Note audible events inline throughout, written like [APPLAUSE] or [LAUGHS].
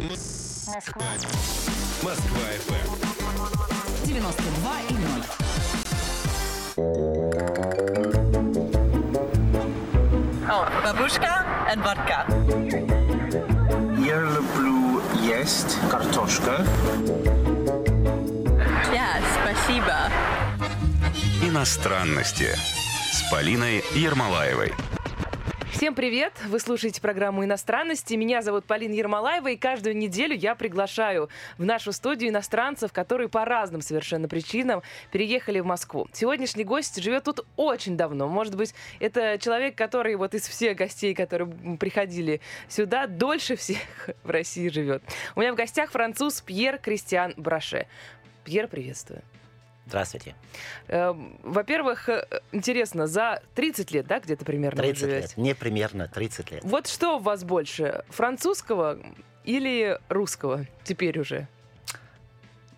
Москва. Москва FM. 92 и 0. Бабушка and vodka. Я люблю есть картошка. Ja, спасибо. Иностранности с Полиной Ермолаевой. Всем привет! Вы слушаете программу «Иностранности». Меня зовут Полина Ермолаева, и каждую неделю я приглашаю в нашу студию иностранцев, которые по разным совершенно причинам переехали в Москву. Сегодняшний гость живет тут очень давно. Может быть, это человек, который вот из всех гостей, которые приходили сюда, дольше всех [LAUGHS] в России живет. У меня в гостях француз Пьер Кристиан Браше. Пьер, приветствую. Здравствуйте. Эм, Во-первых, э, интересно, за 30 лет, да, где-то примерно вы 30 живете? лет. Не примерно 30 лет. Вот что у вас больше, французского или русского теперь уже?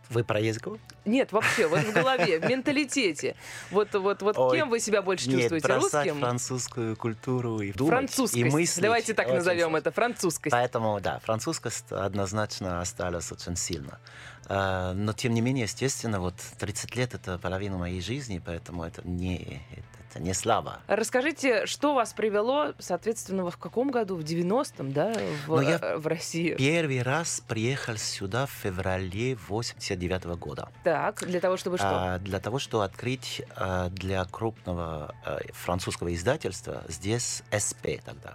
Вы про языку? Нет, вообще, вот в голове, в менталитете. Вот, вот, вот Ой, кем вы себя больше Нет, чувствуете? бросать Русским? французскую культуру и думать, Французскость. и мыслить. Давайте так очень назовем это, французскость. Поэтому, да, французскость однозначно осталась очень сильно. А, Но, тем не менее, естественно, вот 30 лет — это половина моей жизни, поэтому это не, это не слабо. Расскажите, что вас привело, соответственно, в каком году? В 90-м, да, в, Ну, я э, в Россию? Первый раз приехал сюда в феврале 89 года. Так, для того, чтобы что? А, для того, чтобы открыть а, для крупного а, французского издательства здесь СП тогда.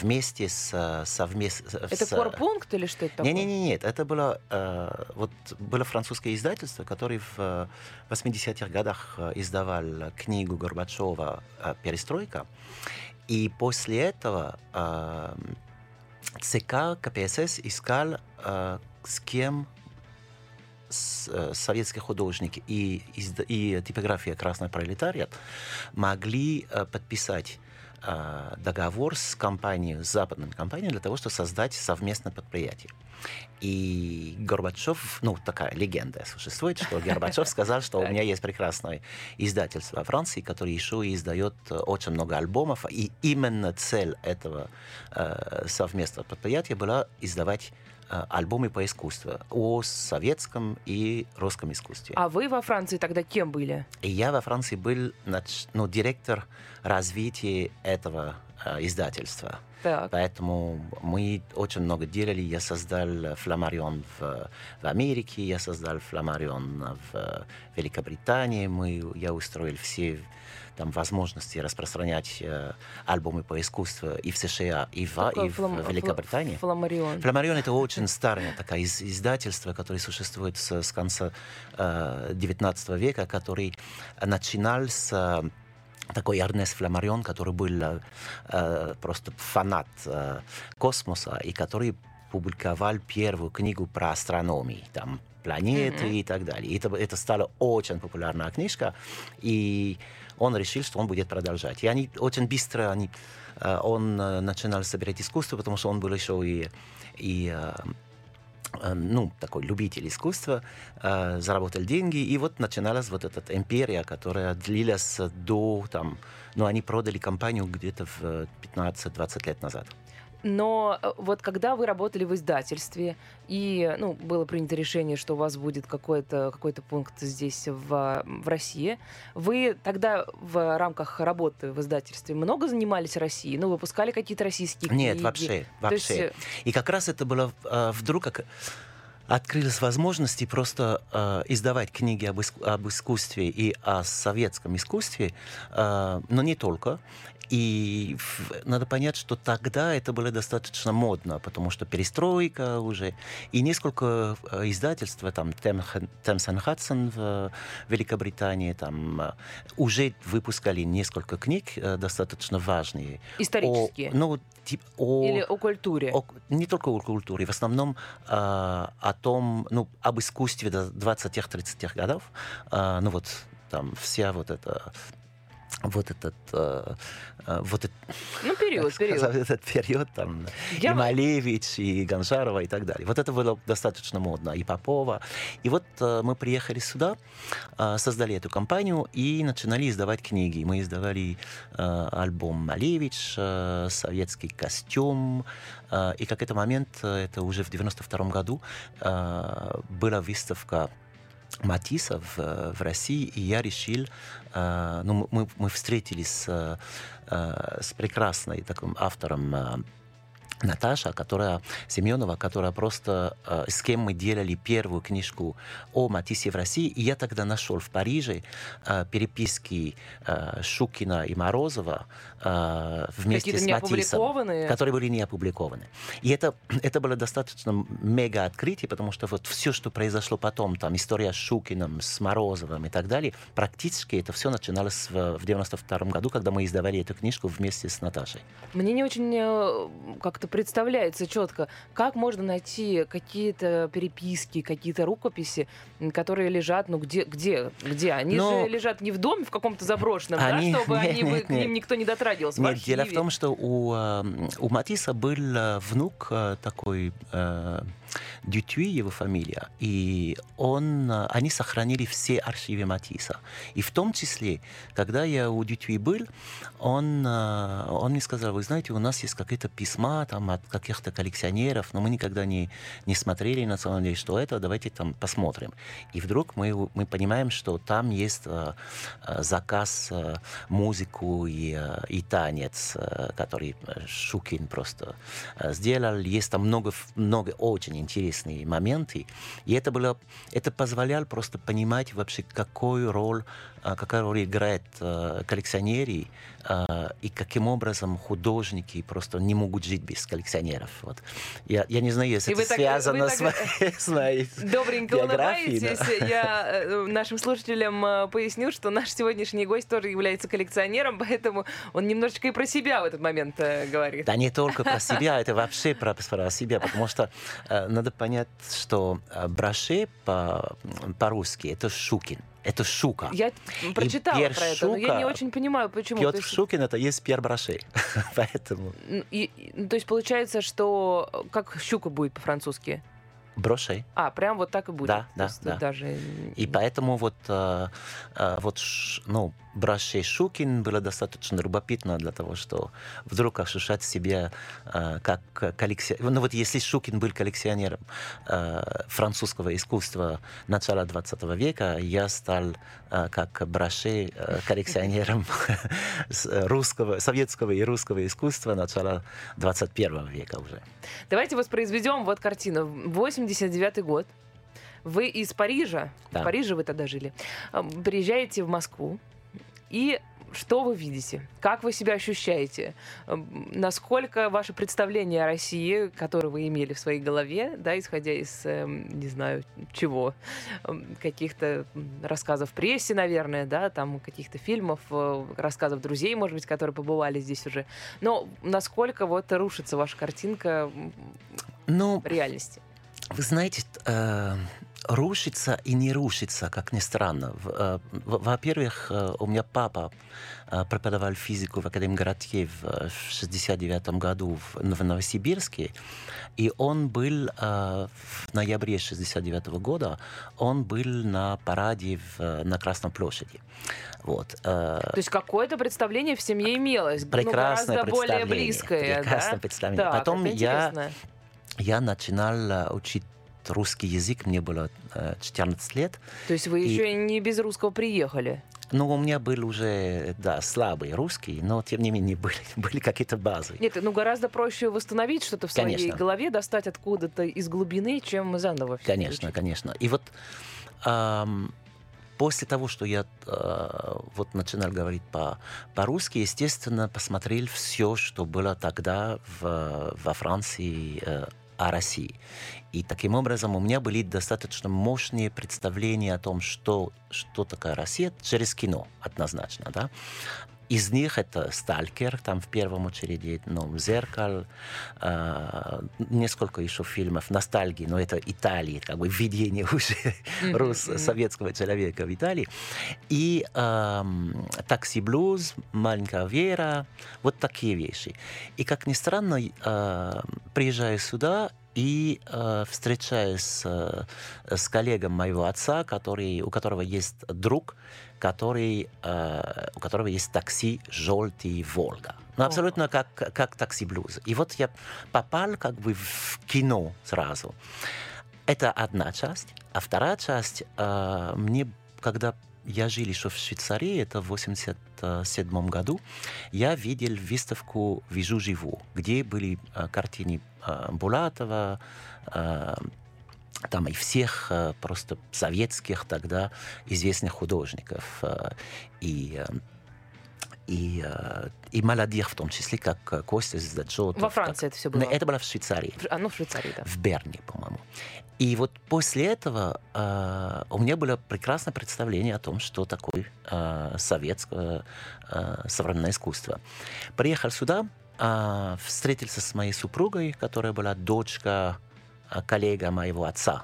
Вместе с совместно... это корпункт или что это такое? Не, не, не, нет, это было э, вот было французское издательство, которое в э, 80-х годах издавал книгу Горбачева э, «Перестройка», и после этого э, ЦК КПСС искал э, с кем э, советские художники и, и типография «Красный пролетариат» могли подписать договор с компанией, с западной компанией для того, чтобы создать совместное предприятие. И Горбачев, ну, такая легенда существует, что Горбачев сказал, что у меня есть прекрасное издательство во Франции, которое еще и издает э, очень много альбомов, и именно цель этого э, совместного предприятия была издавать э, альбомы по искусству о советском и русском искусстве. А вы во Франции тогда кем были? И я во Франции был ну, директор развития этого э, издательства. Так. Поэтому мы очень много делали. Я создал Фламарион в, в Америке, я создал Фламарион в Великобритании. Мы, я устроил все там возможности распространять э, альбомы по искусству и в США, и в, и в флам- Великобритании. фла- Фламарион. Фламарион это очень старое такое из- издательство, которое существует с, с конца э, 19 века, который начинал с такой Эрнест Фламарион, который был э, э, просто фанат э, космоса и который публиковал первую книгу про астрономию, там планеты и так далее. И это, это стала очень популярная книжка, и он решил, что он будет продолжать. И они очень быстро, они, э, он э, начинал собирать искусство, потому что он был еще и, и ну, такой любитель искусства, э, заработал деньги, и вот начиналась вот эта империя, которая длилась до, там, ну, они продали компанию где-то в 15-20 лет назад. Но э, вот когда вы работали в издательстве, и ну, было принято решение, что у вас будет какой-то какой пункт здесь, в, в России, вы тогда в рамках работы в издательстве много занимались Россией? Ну, выпускали какие-то российские книги? Нет, вообще, То есть, вообще. э, И как раз это было э, вдруг как открылись возможности просто э, издавать книги об, иску- об искусстве и о советском искусстве, э, но не только. И надо понять, что тогда это было достаточно модно, потому что перестройка уже, и несколько э, издательств, там Темс Хадсон в Великобритании, там э, уже выпускали несколько книг э, достаточно важные. Исторические? О, ну, тип, о, Или о культуре? о- не только о культуре, в основном э, о том, ну, об искусстве до 20-30-х годов. Э, ну вот там вся вот эта вот этот, э, э, вот этот, Ну, период, период. [LAUGHS] этот период, там, Я- и Малевич, и Гонжарова, и так далее. Вот это было достаточно модно, и Попова. И вот э, мы приехали сюда, э, создали эту компанию и начинали издавать книги. Мы издавали э, альбом Малевич, э, советский костюм, э, и какой-то момент, э, это уже в 92 году, э, была выставка Матисса в, э, в России, и я решил, э, ну, мы, мы встретились с, э, с прекрасной таким автором э, Наташа, которая Семенова, которая просто э, с кем мы делали первую книжку о Матиссе в России, и я тогда нашел в Париже э, переписки э, Шукина и Морозова э, вместе с опубликованные? которые были не опубликованы. И это, [CLEARS THROAT] это было достаточно мега открытие, потому что вот все, что произошло потом, там история с Шукиным, с Морозовым и так далее, практически это все начиналось в, в 92 году, когда мы издавали эту книжку вместе с Наташей. Мне не очень э, как-то представляется четко, как можно найти какие-то переписки, какие-то рукописи, которые лежат, ну где, где, где? Они Ну, же лежат не в доме в каком-то заброшенном, они- да, чтобы [LAUGHS] нет, они, нет, к ним нет. никто не дотрагивался. Нет, дело в том, что у, э, у Матисса был э, внук э, такой Дютюи, его фамилия, и он, э, они сохранили все архивы Матисса. И в том числе, когда я у Дютюи был, он, э, он мне сказал, вы знаете, у нас есть какие-то письма там, от каких-то коллекционеров, но мы никогда не, не смотрели на самом деле, что это, давайте там посмотрим. И вдруг мы, мы понимаем, что там есть э, заказ музыку и, и танец, который Шукин просто сделал. Есть там много, много очень интересные моменты. И это было, это позволяло просто понимать вообще, какую роль, э, какая роль играет коллекционеры э, и каким образом художники просто не могут жить без коллекционеров. Вот. Я, я не знаю, если И это так- связано вы с, так- моей, с моей Добренько да. улыбаетесь. Я э, нашим слушателям э, поясню, что наш сегодняшний гость тоже является коллекционером, поэтому он немножечко и про себя в этот момент э, говорит. Да не только про [LAUGHS] себя, это вообще про, про себя, потому что э, надо понять, что э, браше по, по-русски это Шукин, это Шука. Я прочитала про это, но я не Шука, очень понимаю, почему. Петр есть, Шукин это есть Пьер Браше, [LAUGHS] поэтому и- ну, то есть получается, что э, как щука будет по-французски? Броше. А, прям вот так и будет. Да, да, есть да. Даже... И поэтому вот, э, э, вот ну, Браше Шукин было достаточно любопытно для того, что вдруг ощущать себя э, как коллекционер. Ну вот если Шукин был коллекционером э, французского искусства начала 20 века, я стал э, как Браше э, коллекционером [LAUGHS] русского, советского и русского искусства начала 21 века уже. Давайте воспроизведем вот картину. 89 год. Вы из Парижа, Да. в Париже вы тогда жили, приезжаете в Москву, и что вы видите? Как вы себя ощущаете? Эм, Насколько ваше представление о России, которое вы имели в своей голове, да, исходя из, эм, не знаю, чего, эм, каких-то рассказов в прессе, наверное, да, там каких-то фильмов, э, рассказов друзей, может быть, которые побывали здесь уже. Но насколько вот рушится ваша картинка Ну, реальности? Вы знаете, э, рушится и не рушится, как ни странно. Э, Во-первых, э, у меня папа э, преподавал физику в Академгородке в э, в 69 году в Новосибирске, и он был в ноябре 69 года, он был на параде в, на Красной площади. Вот. То есть какое-то представление в семье имелось, ну, Прекрасное гораздо более близкое, Прекрасное да? представление. Так, Потом я интересно. я начинал учить русский язык, мне было э, 14 лет. То есть вы и- еще не без русского приехали? Ну, у меня был уже, да, слабый русский, но тем не менее [LAUGHS] были, были какие-то базы. Нет, ну гораздо проще восстановить что-то в своей Конечно. голове, достать откуда-то из глубины, чем заново. всё Конечно, учить. конечно. И вот ам, после того, что я э, вот начинал говорить по, по-русски, естественно, посмотрел все, что было тогда в, во Франции э, о России. И таким образом у меня были достаточно мощные представления о том, что, что такое Россия через кино, однозначно, да. Из них это «Сталкер», там в первом очереди ну, «Зеркал», э, несколько еще фильмов «Ностальгии», но это Италия, как бы видение [LAUGHS] уже рус, советского человека в Италии. И э, «Такси Блюз», «Маленькая Вера», вот такие вещи. И, как ни странно, э, приезжая сюда, и э, встречаюсь э, с коллегом моего отца, который, у которого есть друг, который, э, у которого есть такси «Желтый Волга». Ну, абсолютно как, как такси «Блюз». И вот я попал как бы в кино сразу. Это одна часть. А вторая часть, э, мне, когда я жил еще в Швейцарии, это в 87 году, я видел выставку «Вижу живу», где были э, картины э, Булатова, э, там и всех э, просто советских тогда известных художников. э, И э, и, э, и молодых в том числе, как э, Костя Здаджотов. Во Франции это всё было? Это было в Швейцарии А, ну, в Швейцарии, да. в Берне, по-моему. И вот после этого э, у меня было прекрасное представление о том, что такое э, советское э, современное искусство. Приехал сюда, э, встретился с моей супругой, которая была дочка э, коллега моего отца.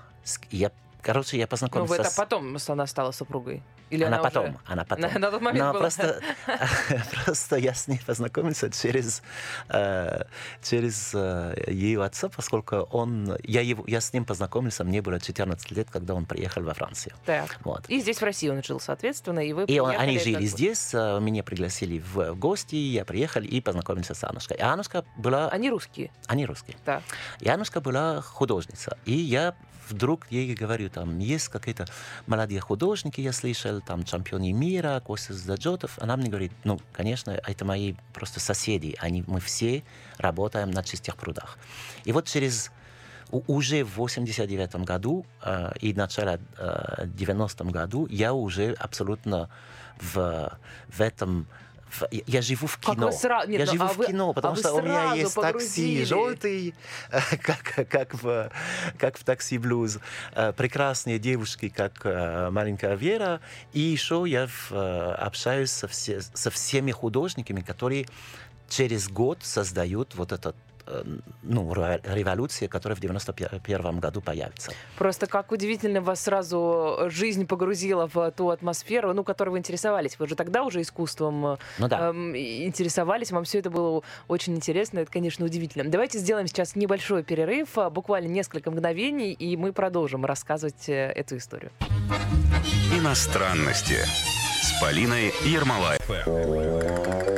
Я, короче, я Ну, познакомился это с... потом она стала супругой? Или она, она, потом, уже- она потом. На, [LAUGHS] на тот момент Но была. просто, [LAUGHS] просто я с ней познакомился через, э, через э, ее отца, поскольку он, я, его, я с ним познакомился, мне было 14 лет, когда он приехал во Францию. Так. Вот. И здесь в России он жил, соответственно, и вы И он- они жили здесь, э, меня пригласили в гости, я приехал и познакомился с Аннушкой. И Аннушка была... Они русские, Они русские. да. И Аннушка была художница. И я вдруг ей говорю, там есть какие-то молодые художники, я слышал, там чемпионы мира, Костя Заджотов. Она мне говорит, ну, конечно, это мои просто соседи. Они, мы все работаем на чистых прудах. И вот через уже в 89 году э, и начало э, 90 году я уже абсолютно в, в этом я- живу в кино. вы сра- нет, я ну, живу а в вы- кино, потому а что у меня сразу есть погрузили. такси желтый, [LAUGHS] как, как, в, как в такси блюз. Э, Прекрасные девушки, как э, маленькая Вера. И еще я э, общаюсь со, все- со всеми художниками, которые через год создают вот этот ну, ре- революция, которая в 91 году появится. Просто как удивительно вас сразу жизнь погрузила в ту атмосферу, ну, которой вы интересовались. Вы же тогда уже искусством э, Ну да. эм, интересовались, вам все это было очень интересно, это, конечно, удивительно. Давайте сделаем сейчас небольшой перерыв, а, буквально несколько мгновений, и мы продолжим рассказывать э, эту историю. Иностранности с Полиной Ермолаевой.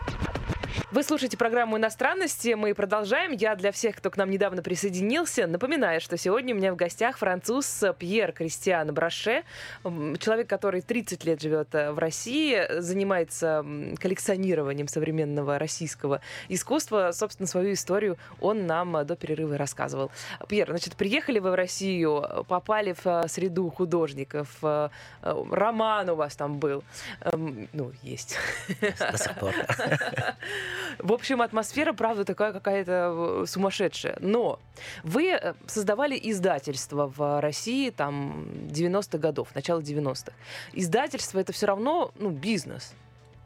Вы слушаете программу «Иностранности». Мы продолжаем. Я для всех, кто к нам недавно присоединился, напоминаю, что сегодня у меня в гостях француз Пьер Кристиан Браше, человек, который 30 лет живет э, в России, занимается коллекционированием современного российского искусства. Собственно, свою историю он нам э, до перерыва рассказывал. Пьер, значит, приехали вы в Россию, попали в э, среду художников, роман у вас там был. Эм, Ну, есть. До сих пор. [LAUGHS] В общем, атмосфера, правда, такая какая-то э, сумасшедшая. Но вы э, создавали издательство в России там 90-х годов, начало 90-х. Издательство это все равно ну, бизнес.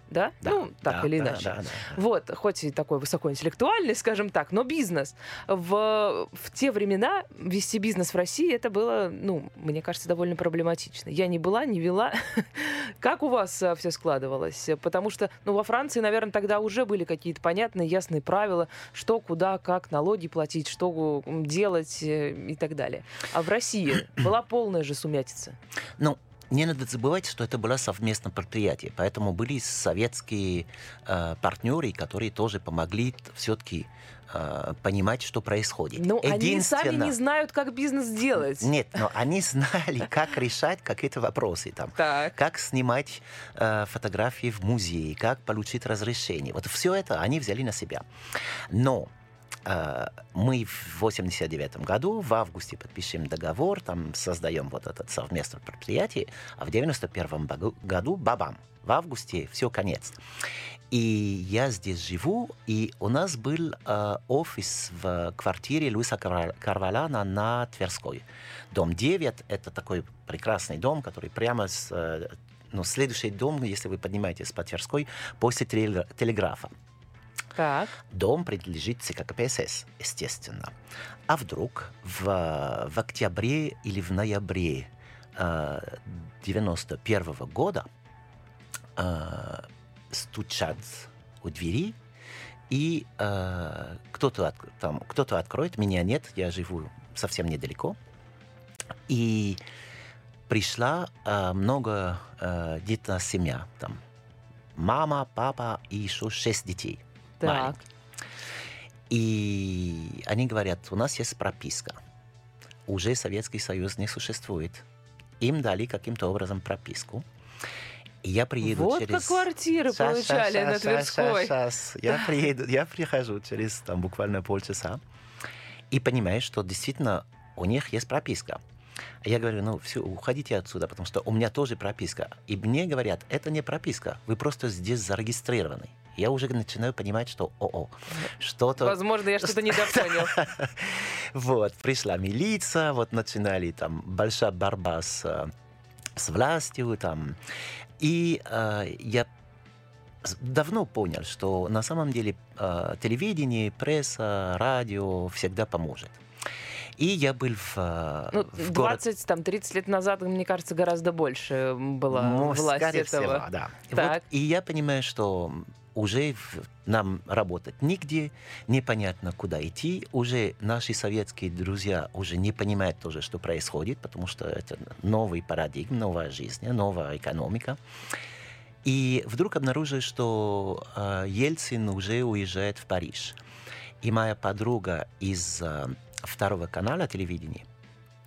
Да? Да, ну, так да, или да, иначе. да, да. Вот, хоть и такой высокоинтеллектуальный, скажем так, но бизнес. В, в те времена вести бизнес в России это было, ну, мне кажется, довольно проблематично. Я не была, не вела. [LAUGHS] Как у вас все складывалось? Потому что, ну, во Франции, наверное, тогда уже были какие-то понятные, ясные правила, что, куда, как налоги платить, что делать э, и так далее. А в России была полная же сумятица. Ну, не надо забывать, что это было совместное предприятие, поэтому были советские э, партнеры, которые тоже помогли все-таки э, понимать, что происходит. Ну, они сами не знают, как бизнес делать. Нет, но они знали, как решать какие-то вопросы там. Так. Как снимать э, фотографии в музее, как получить разрешение. Вот все это они взяли на себя. Но мы в 89 году в августе подпишем договор, там создаем вот этот совместное предприятие, а в 91 багу- году бабам. В августе все конец. И я здесь живу, и у нас был э, офис в квартире Луиса Карва- Карваляна на Тверской. Дом 9 – это такой прекрасный дом, который прямо с... э, ну, следующий дом, если вы поднимаетесь по Тверской, после теле- телеграфа. Так. Дом принадлежит ЦК КПСС, естественно. А вдруг в, в октябре или в ноябре э, 91 года э, стучат у двери, и э, кто-то, от- там, кто-то откроет, меня нет, я живу совсем недалеко. И пришла э, много э, детная семья, там мама, папа и еще шесть детей. Так. И они говорят, у нас есть прописка. Уже Советский Союз не существует. Им дали каким-то образом прописку. И я приеду Вот через... как квартиры Щас, получали щас, на Тверской. щас, щас. Я [LAUGHS] приеду, я прихожу через там буквально полчаса и понимаю, что действительно у них есть прописка. Я говорю, ну все, уходите отсюда, потому что у меня тоже прописка. И мне говорят, это не прописка, вы просто здесь зарегистрированы. Я уже начинаю понимать, что о-о, что-то... Возможно, я что-то недопонял. [LAUGHS] Вот, пришла милиция, вот начинали там большая борьба с, э, с властью, там. И э, я давно понял, что на самом деле э, телевидение, пресса, радио всегда поможет. И я был в, э, Ну, в город 20, там, 30 лет назад, мне кажется, гораздо больше была Ну, власть этого. всего, да. Так. вот, и я понимаю, что уже нам работать нигде, непонятно, куда идти. Уже наши советские друзья уже не понимают тоже, что происходит, потому что это новый парадигм, новая жизнь, новая экономика. И вдруг обнаружил, что э, Ельцин уже уезжает в Париж. И моя подруга из э, второго канала телевидения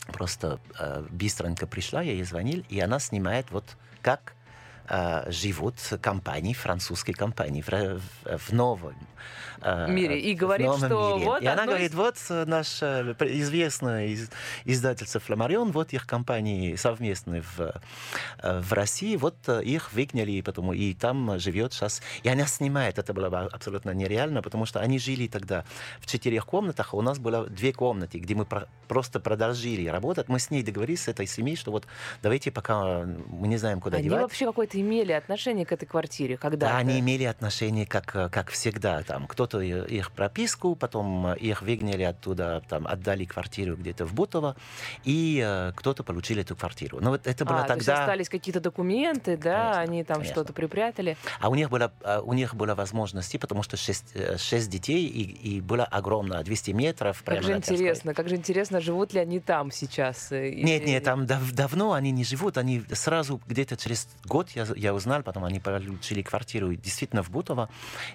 просто э, быстренько пришла, я ей звонил, и она снимает вот как живут компании, французские компании в, в- новом э, Мире. И говорит, что мире. вот И она говорит, вот э, наш э, пр- известный из- издательство «Фламарион», вот их компании совместные в, э, в России, вот э, их выгнали, и, потому, и там живет сейчас. И она снимает, это было бы абсолютно нереально, потому что они жили тогда в четырех комнатах, а у нас было две комнаты, где мы про- просто продолжили работать. Мы с ней договорились, с этой семьей, что вот давайте пока мы не знаем, куда Они девать. вообще какое-то имели отношение к этой квартире когда Да, они имели отношение, как, э, как всегда. Там кто-то их прописку, потом э, их выгнали оттуда, там, отдали квартиру где-то в Бутово, и э, кто-то получил эту квартиру. Но вот это было А, то есть тогда... остались какие-то документы, да, Конечно, они там конечно. что-то припрятали. А у них была, а, у них была возможность, потому что шесть, э, шесть детей, и, и было огромно, 200 метров. Как же интересно, как же интересно, живут ли они там сейчас? Нет, нет, там дав- давно они не живут, они сразу где-то через год я, я узнал, потом они получили квартиру действительно в Бутово,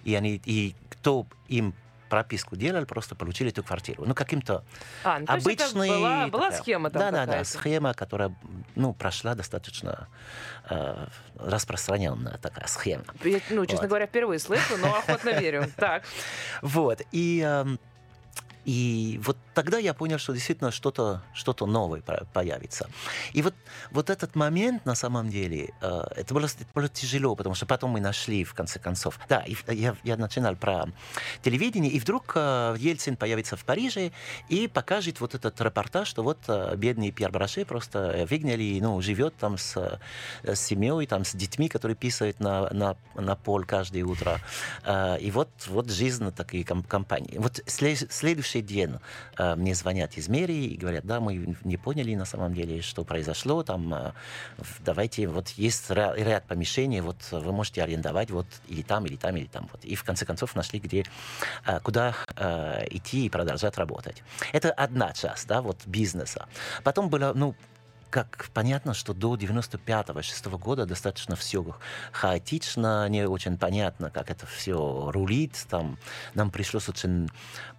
и они и кто им прописку делал, просто получили эту квартиру. Ну, каким-то А, ну, это обычный... была, была такая- схема там Да, да, да, схема, которая, ну, прошла достаточно э, распространенная такая схема. Я, ну, честно Вот. говоря, впервые слышу, но охотно верю. [LAUGHS] Так. Вот, и, эм, и вот тогда я понял, что действительно что-то что новое по- появится. И вот, вот этот момент, на самом деле, э, это, было, это было тяжело, потому что потом мы нашли, в конце концов. Да, я, я начинал про телевидение, и вдруг э, Ельцин появится в Париже и покажет вот этот репортаж, что вот э, бедный Пьер Браше просто выгнали, ну, живет там с, с семьей, там, с детьми, которые писают на, на, на пол каждое утро. И вот, вот жизнь такой ком- компании. Вот сле- следующий день э, мне звонят из мэрии и говорят, да, мы не поняли на самом деле, что произошло, там, э, давайте, вот есть ря- ряд помещений, вот вы можете арендовать вот или там, или там, или там. Вот. И в конце концов нашли, где, э, куда э, идти и продолжать работать. Это одна часть, да, вот бизнеса. Потом было, ну, как понятно, что до 95-6 года достаточно все хаотично, не очень понятно, как это все рулит. Там, нам пришлось очень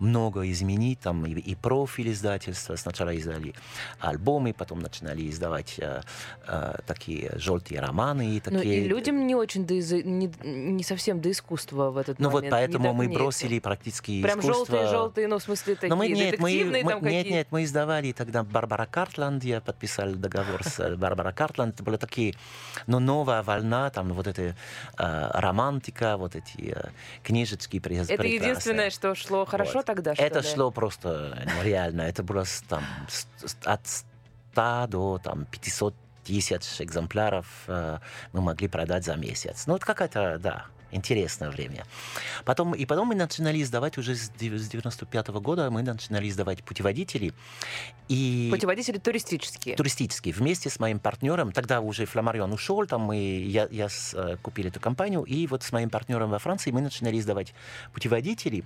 много изменить. Там, и, и профиль издательства. Сначала издали альбомы, потом начинали издавать э, э, такие желтые романы. И такие... Ну и людям не очень до, не, не совсем до искусства в этот ну, момент. Ну вот поэтому мы бросили практически Прям искусство. желтые-желтые, ну в смысле такие Но мы, нет, мы, мы, там нет, нет, мы издавали тогда Барбара Картланд, я подписал договор с э, Барбара Картланд. Это были такие, ну, новая волна, там вот эта э, романтика, вот эти э, книжечки през- Это прекрасные. единственное, что шло хорошо Вот. тогда, что Это ли? шло просто нереально. Это было там от 100 до там 500 тысяч экземпляров э, мы могли продать за месяц. Ну, это какая-то, да, интересное время. Потом, и потом мы начинали издавать уже с дев- с 95 года, мы начинали издавать путеводители. И Путеводители туристические. туристический. Вместе с моим партнером, тогда уже Фламарион ушел, там мы, я, я с- э, купил эту компанию, и вот с моим партнером во Франции мы начинали издавать путеводители,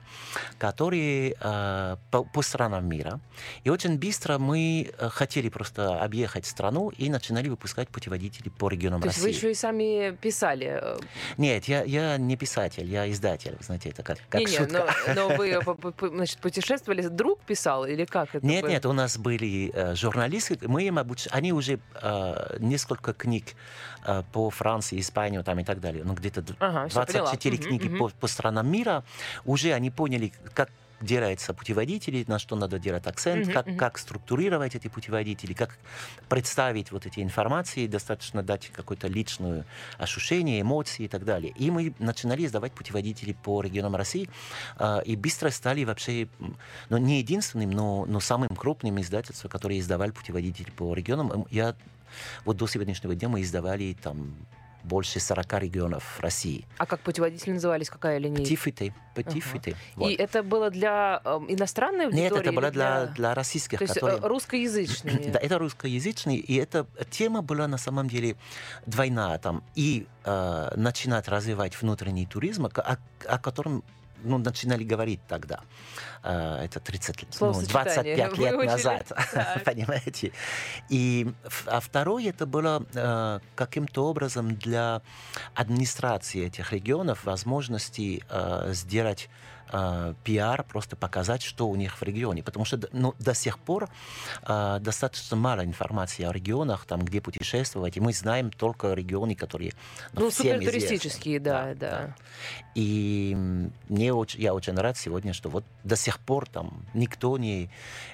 которые э, по, по странам мира. И очень быстро мы э, хотели просто объехать страну и начинали выпускать путеводители по регионам То есть России. вы еще и сами писали. э, Нет, я, я не писатель, я издатель, знаете, это как, как Не-не, шутка. но, но вы [LAUGHS] значит, путешествовали, друг писал или как это Нет, было? нет, у нас были э, журналисты, мы им обуч... они уже э, несколько книг э, по Франции, Испании там и так далее, ну где-то Ага, всё, 24 поняла. книги мгм. По, по странам мира, уже они поняли, как делается путеводители, на что надо делать акцент, Мгм, как, как структурировать эти путеводители, как представить вот эти информации, достаточно дать какое-то личное ощущение, эмоции и так далее. И мы начинали издавать путеводители по регионам России, а, и быстро стали вообще, ну, не единственным, но, но самым крупным издательством, которое издавали путеводители по регионам. Я, вот до сегодняшнего дня мы издавали там больше 40 регионов России. А как путеводители назывались? Какая линейка? Птифиты, птифиты. И это было для э, иностранной аудитории? Нет, это было для, для российских, То есть э, которые... русскоязычные? [LAUGHS] Да, это русскоязычный, и эта тема была на самом деле двойная. Там, и э, начинать развивать внутренний туризм, о- о котором ну, начинали говорить тогда. Э, это 30, лет, ну, Словосочетание 25 лет назад, [LAUGHS] понимаете? И, а второе, это было э, каким-то образом для администрации этих регионов возможности э, сделать э, пиар, просто показать, что у них в регионе. Потому что ну, до сих пор э, достаточно мало информации о регионах, там, где путешествовать, и мы знаем только регионы, которые ну, Ну, всем супертуристические, известны. да, да. И мне очень, я очень рад сегодня, что вот до сих пор там никто не,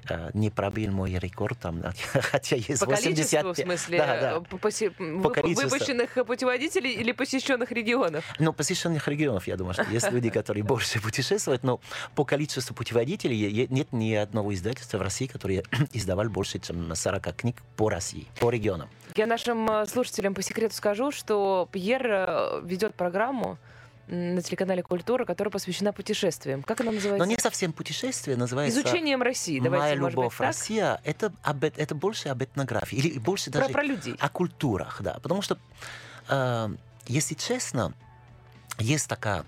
э, не пробил мой рекорд, там, [LAUGHS] хотя есть По количеству, 85... в смысле, Да, да. э, по посе- По количеству. выпущенных путеводителей или посещенных регионов? Ну, посещенных регионов, я думаю, что есть люди, [LAUGHS] которые больше путешествуют, но по количеству путеводителей нет ни одного издательства в России, которое [CLEARS THROAT] издавали больше, чем 40 книг по России, по регионам. Я нашим э, слушателям по секрету скажу, что Пьер ведет программу на телеканале «Культура», которая посвящена путешествиям. Как она Но называется? не совсем путешествие, называется... Изучением России. Давайте, Моя любовь быть, так? Россия это, об, эт- это больше об этнографии, или больше Про, даже про людей. о культурах, да. Потому что, э, если честно, есть такая,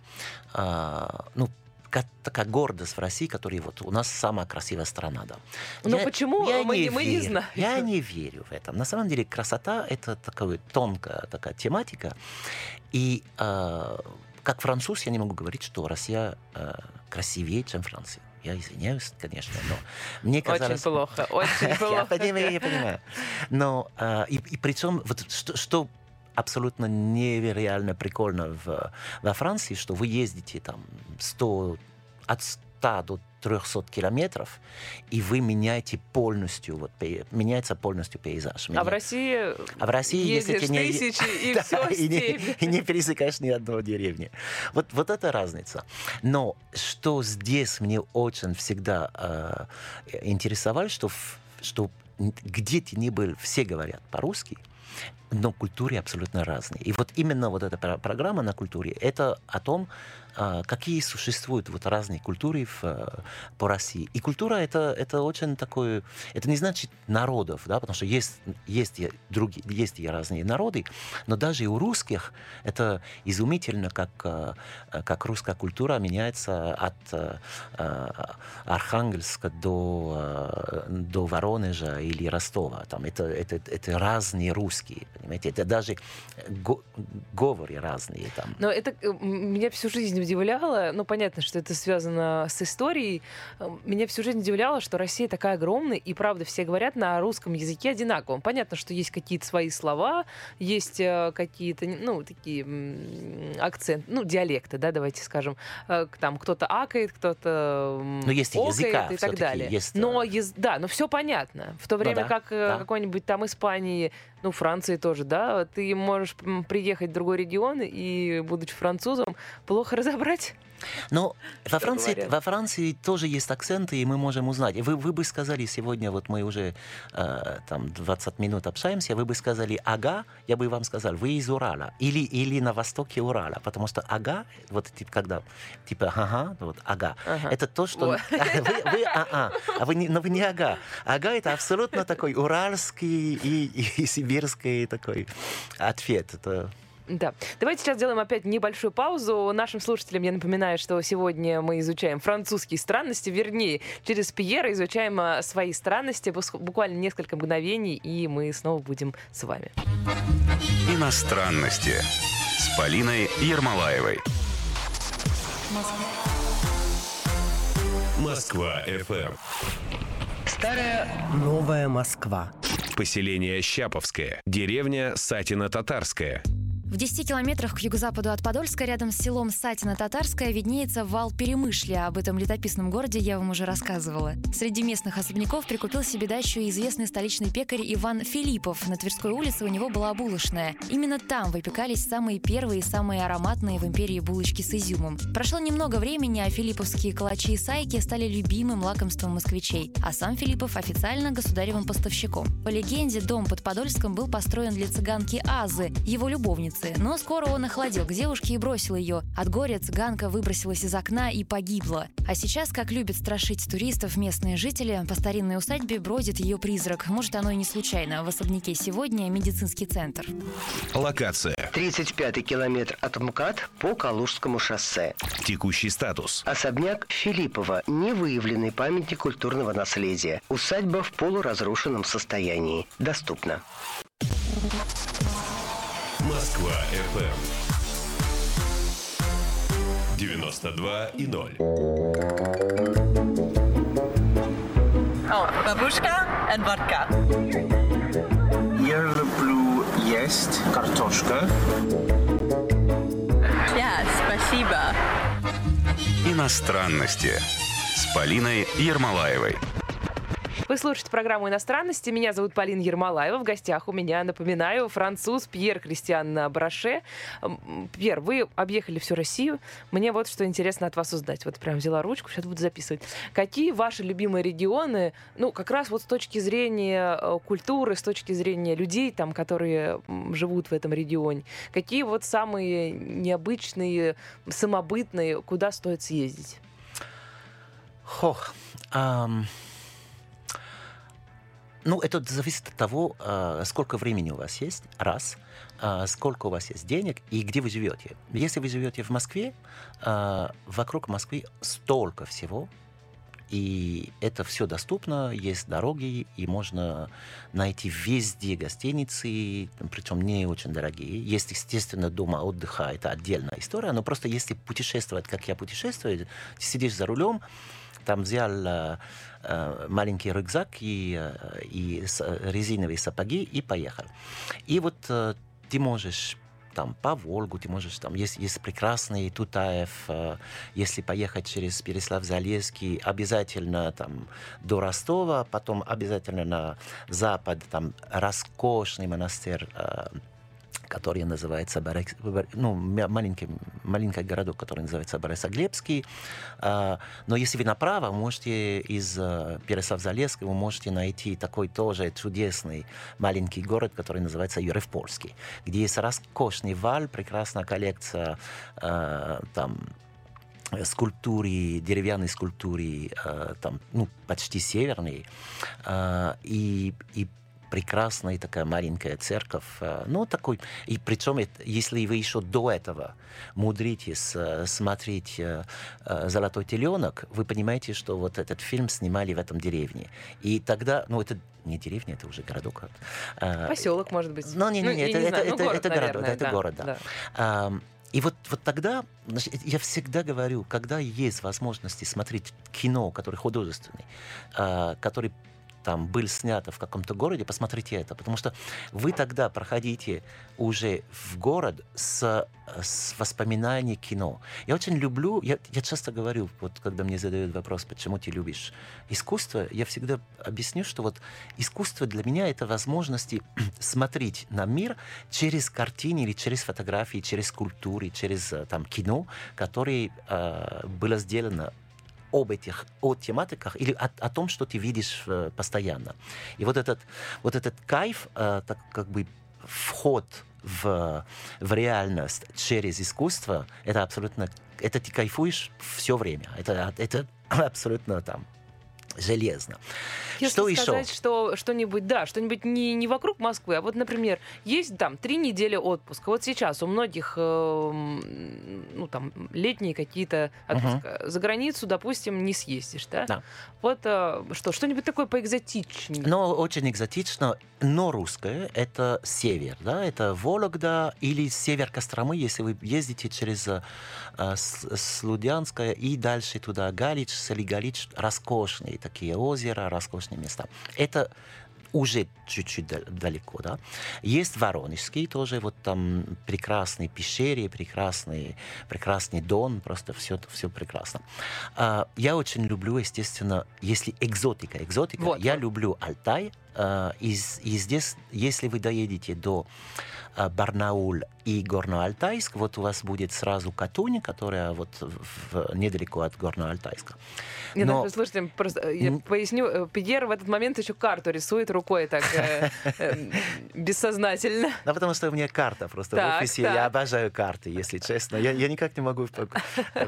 э, ну, ка- такая гордость в России, которая вот у нас самая красивая страна, да. Но Я- почему, я мы не- мы не знаем. Я не верю в это. На самом деле красота это такая тонкая такая тематика, и э, как француз я не могу говорить, что Россия э, красивее, чем Франция. Я извиняюсь, конечно, но мне Очень казалось... плохо, [LAUGHS] очень Я плохо. понимаю, я понимаю. Но э, и, и причем вот что, что абсолютно невероятно прикольно в, во Франции, что вы ездите там 100, от 100 до 300 километров, и вы меняете полностью, вот, меняется полностью пейзаж. А в. России А в России, если ты не... тысячи, и [LAUGHS] Да, все и, не, [LAUGHS] и не пересекаешь ни одной деревни. Вот, вот это разница. Но что здесь мне очень всегда э, интересовало, что, что где ты ни был, все говорят по-русски. но культуры абсолютно разные. И вот именно вот эта про- программа на культуре, это о том, какие существуют вот разные культуры в, э, по России. И культура это, это очень такое, это не значит народов, да, потому что есть, есть, другие, есть и разные народы, но даже у русских это изумительно, как, э, как русская культура меняется от э, Архангельска до, до Воронежа или Ростова. Там это, это, это разные русские, понимаете, это даже го- говоры разные там. Но это меня всю жизнь удивляло, ну, понятно, что это связано с историей, Э, меня всю жизнь удивляло, что Россия такая огромная, и правда все говорят на русском языке одинаково. Понятно, что есть какие-то свои слова, есть э, какие-то, ну, такие м, акценты, ну, диалекты, да, давайте скажем. Э, Там кто-то акает, кто-то Но есть и окает языка и так далее. есть, Но, э, яз- да, но все понятно. В то время да, как да. какой-нибудь там Испании, ну, Франции тоже, да, ты можешь приехать в другой регион и, будучи французом, плохо разобрать. Но во Франции, говорят? во Франции тоже есть акценты, и мы можем узнать. И Вы, вы бы сказали сегодня, вот мы уже э, там 20 минут общаемся, вы бы сказали «ага», я бы вам сказал «вы из Урала» или, или на востоке Урала, потому что «ага», вот типа когда, типа «ага», вот «ага», Ага. это то, что... [LAUGHS] Вы, вы «а-а», а вы не, но вы не «ага». «Ага» — это абсолютно такой уральский и, и, сибирский такой ответ. Это Да. Давайте сейчас сделаем опять небольшую паузу. Нашим слушателям я напоминаю, что сегодня мы изучаем французские странности, вернее, через Пьера изучаем а, свои странности. Буквально несколько мгновений, и мы снова будем с вами. Иностранности с Полиной Ермолаевой. Москва FM. Старая Новая Москва. Поселение Щаповское. Деревня Сатино-Татарская. В 10 километрах к юго-западу от Подольска, рядом с селом Сатино-Татарское, виднеется вал Перемышля. Об этом летописном городе я вам уже рассказывала. Среди местных особняков прикупил себе дачу известный столичный пекарь Иван Филиппов. На Тверской улице у него была булочная. Именно там выпекались самые первые и самые ароматные в империи булочки с изюмом. Прошло немного времени, а филипповские калачи и сайки стали любимым лакомством москвичей. А сам Филиппов официально государевым поставщиком. По легенде, дом под Подольском был построен для цыганки Азы, его любовницы. Но скоро он охладел к девушке и бросил ее. От горя цыганка выбросилась из окна и погибла. А сейчас, как любят страшить туристов местные жители, по старинной усадьбе бродит ее призрак. Может, оно и не случайно. В особняке сегодня медицинский центр. Локация. 35-й километр от МКАД по Калужскому шоссе. Текущий статус. Особняк Филиппова. Невыявленный памятник культурного наследия. Усадьба в полуразрушенном состоянии. Доступно. Москва FM. 92 и 0. Oh, babushka and vodka. Я люблю есть картошка. Yeah, спасибо. Иностранности с Полиной Ермолаевой. Вы слушаете программу «Иностранности». Меня зовут Полина Ермолаева. В гостях у меня, напоминаю, француз Пьер Кристиан Браше. Пьер, вы объехали всю Россию. Мне вот что интересно от вас узнать. Вот прям взяла ручку, сейчас буду записывать. Какие ваши любимые регионы, ну, как раз вот с точки зрения э, культуры, с точки зрения людей, там, которые живут в этом регионе? Какие вот самые необычные, самобытные, куда стоит съездить? Хох. ам, ну, это зависит от того, а, сколько времени у вас есть, раз, а, сколько у вас есть денег и где вы живете. Если вы живете в Москве, а, вокруг Москвы столько всего, и это все доступно, есть дороги, и можно найти везде гостиницы, причем не очень дорогие. Есть, естественно, дома отдыха, это отдельная история, но просто если путешествовать, как я путешествую, сидишь за рулем, там взял э, э, маленький рюкзак и, э, и резиновые сапоги и поехал. И вот ты можешь там по Волгу, ты можешь там, есть, есть прекрасный Тутаев, э, если поехать через Переслав-Залесский, обязательно там до Ростова, потом обязательно на запад, там роскошный монастырь э, который называется Борис, ну, маленький, маленький городок, который называется Борисоглебский. А, но если вы направо, можете из э, Переслав-Залесска, вы можете найти такой тоже чудесный маленький город, который называется Юрев-Польский, где есть роскошный вал, прекрасная коллекция э, там э, скульптуры, деревянной скульптуры, там, ну, почти северной, э, и, и прекрасная такая маленькая церковь. э, Ну, такой, и причем, если вы еще до этого мудритесь э, смотреть э, э, «Золотой теленок», вы понимаете, что вот этот фильм снимали в этом деревне. И тогда, ну, это не деревня, это уже городок. а, Поселок, может быть. ну, не, не, не, я это, не это, знаю. Ну, это, город, это город, наверное, да, это город, да. Ам, И вот, вот тогда, значит, я всегда говорю, когда есть возможности смотреть кино, который художественный, а, который там был снято в каком-то городе, посмотрите это, потому что вы тогда проходите уже в город с, с воспоминанием кино. Я очень люблю, я, я часто говорю, вот когда мне задают вопрос, почему ты любишь искусство, я всегда объясню, что вот искусство для меня это возможности [CLEARS THROAT] смотреть на мир через картины или через фотографии, через скульптуры, через э, там кино, которые э, было сделано об этих, о тематиках или о, о том, что ты видишь э, постоянно. И вот этот, вот этот кайф, э, так как бы вход в, в реальность через искусство, это абсолютно, это ты кайфуешь все время. Это, это [CLEARS THROAT] абсолютно там железно. Если что еще? сказать, что что-нибудь, да, что-нибудь не, не вокруг Москвы, а вот, например, есть там три недели отпуска. Вот сейчас у многих, э, ну там, летние какие-то отпуска. За границу, допустим, не съездишь, да? Да. Вот э, что, что-нибудь такое поэкзотичнее. Но очень экзотично, но русское, это север, да, это Вологда или север Костромы, если вы ездите через э, С- Слудянское и дальше туда, Галич, Галич, роскошные такие озера, роскошные места. Это уже чуть-чуть дал- далеко, да. Есть Воронежский тоже, вот там прекрасный пещере, прекрасный, прекрасный дон, просто все, все прекрасно. А, я очень люблю, естественно, если экзотика, экзотика, Вот, я люблю Алтай, а, и, и здесь, если вы доедете до а, Барнаул и Горно-Алтайск, вот у вас будет сразу Катунь, которая вот в- недалеко от Горно-Алтайска. Нет, но- ну, слушайте, просто э, я поясню. э, Пьер в этот момент еще карту рисует рукой так э, бессознательно. Ну, потому что у меня карта просто в офисе. Я обожаю карты, если честно. Я, я никак не могу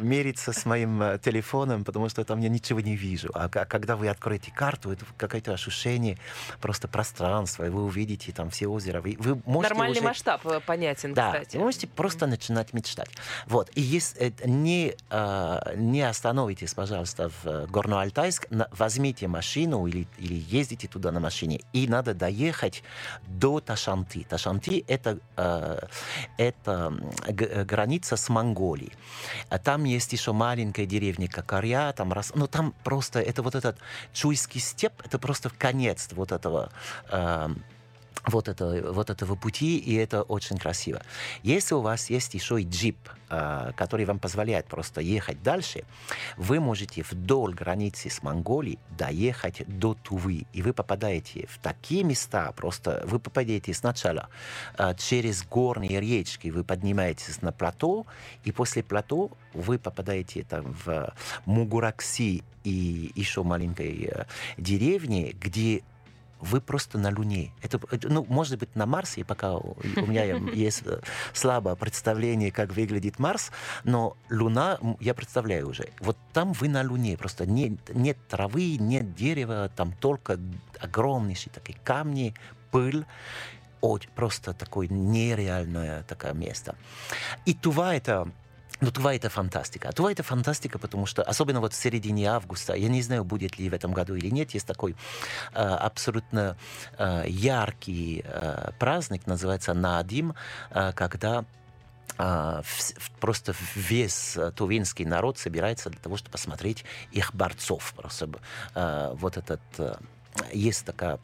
мериться с моим телефоном, потому что там я ничего не вижу. А когда вы откроете карту, это какое-то ощущение просто пространства, и вы увидите там все озера. Вы, можете Нормальный масштаб понятен, Да, кстати. вы можете просто начинать мечтать. Вот. И не остановитесь, пожалуйста, в э, Горно-Алтайск, возьмите машину или, или ездите туда на машине, и надо доехать до Ташанты. Ташанты это, э, это э, граница с Монголией. А там есть еще маленькая деревня Кокаря, там, рас... ну, там просто это вот этот Чуйский степ, это просто конец вот этого э, вот, это, вот этого пути, и это очень красиво. Если у вас есть еще и джип, а, который вам позволяет просто ехать дальше, вы можете вдоль границы с Монголией доехать до Тувы, и вы попадаете в такие места, просто вы попадаете сначала а, через горные речки, вы поднимаетесь на плато, и после плато вы попадаете там в Мугуракси и еще маленькой э, деревне, где вы просто на Луне. Это, ну, может быть, на Марсе, пока у меня [LAUGHS] есть э, слабое представление, как выглядит Марс, но Луна, я представляю уже, вот там вы на Луне, просто нет, нет травы, нет дерева, там только огромнейшие такие камни, пыль, очень, просто такое нереальное такое место. И Тува это ну, Тува это фантастика. А Тува это фантастика, потому что, особенно вот в середине августа, я не знаю, будет ли в этом году или нет, есть такой э, абсолютно э, яркий э, праздник, называется Наадим, э, когда в- просто весь э, тувинский народ собирается для того, чтобы посмотреть их борцов. Просто э, вот этот... э, Есть такая э,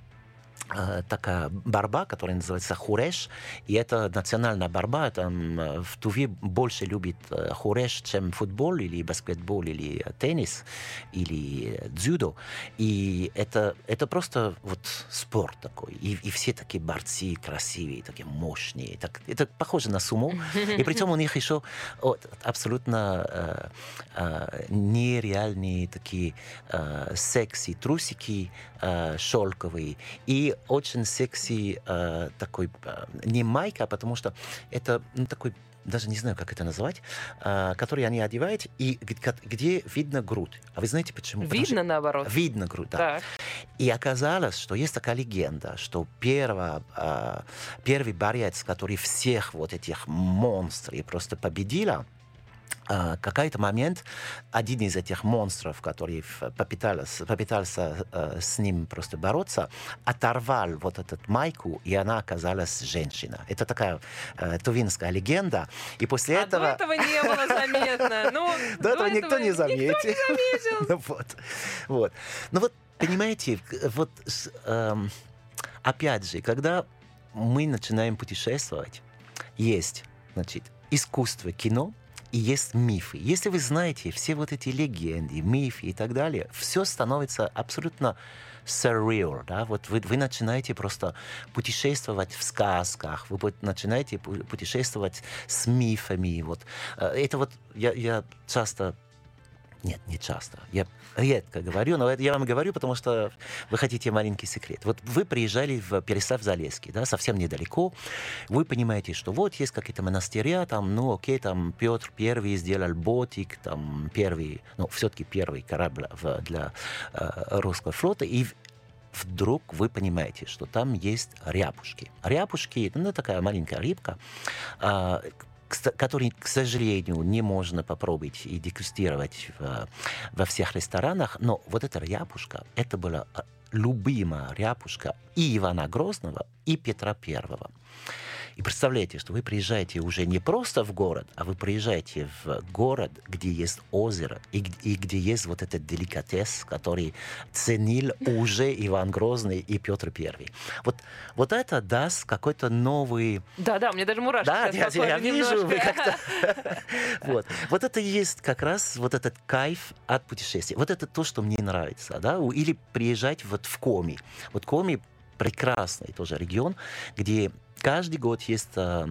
такая борьба, которая называется хуреш, и это национальная борьба, там э, в Туве больше любит э, хуреш, чем футбол или баскетбол или э, теннис или э, дзюдо, и это, это просто вот спорт такой, и, и все такие борцы красивые, такие мощные, так, это похоже на сумо, и причем у них еще вот, абсолютно э, э, нереальные такие э, секси трусики э, шелковые и очень секси э, такой э, не майка, потому что это ну, такой даже не знаю, как это назвать, э, который они одевают, и где видно грудь. А вы знаете почему? Потому что- Видно наоборот. Видно грудь, да. Так. И оказалось, что есть такая легенда, что перво, э, первый борец, который всех вот этих монстров просто победила, а, какой-то момент один из этих монстров, который попытался, попытался э, с ним просто бороться, оторвал вот этот майку, и она оказалась женщина. Это такая э, тувинская легенда. И после А этого... до этого не было заметно. [LAUGHS] Ну, До этого никто не заметил. заметил. Ну [LAUGHS] вот. вот. Ну вот, понимаете, вот эм, опять же, когда мы начинаем путешествовать, есть, значит, искусство кино, и есть мифы. Если вы знаете все вот эти легенды, мифы и так далее, все становится абсолютно surreal, да, вот вы, вы начинаете просто путешествовать в сказках, вы начинаете пу- путешествовать с мифами, вот. Э, Это вот я, я часто нет, не часто. Я редко говорю, но это я вам говорю, потому что вы хотите маленький секрет. Вот вы приезжали в Переслав-Залесский, да, совсем недалеко. Вы понимаете, что вот есть какие-то монастыря, там, ну, окей, там Петр Первый сделал ботик, там первый, ну, все-таки первый корабль в- для э, русского флота, и вдруг вы понимаете, что там есть ряпушки. Ряпушки, ну, такая маленькая рыбка, а, который, к сожалению, не можно попробовать и дегустировать в- во всех ресторанах, но вот эта ряпушка, это была а, любимая ряпушка и Ивана Грозного, и Петра Первого. И представляете, что вы приезжаете уже не просто в город, а вы приезжаете в город, где есть озеро, и, и где есть вот этот деликатес, который ценил уже Иван Грозный и Петр Первый. Вот, вот это даст какой-то новый Да-да, мне даже мурашки да, я, я вижу, вы как-то... [LAUGHS] вот. вот это и есть как раз вот этот кайф от путешествия. Вот это то, что мне нравится, да, или приезжать вот в Коми. Вот Коми прекрасный тоже регион, где каждый год есть э,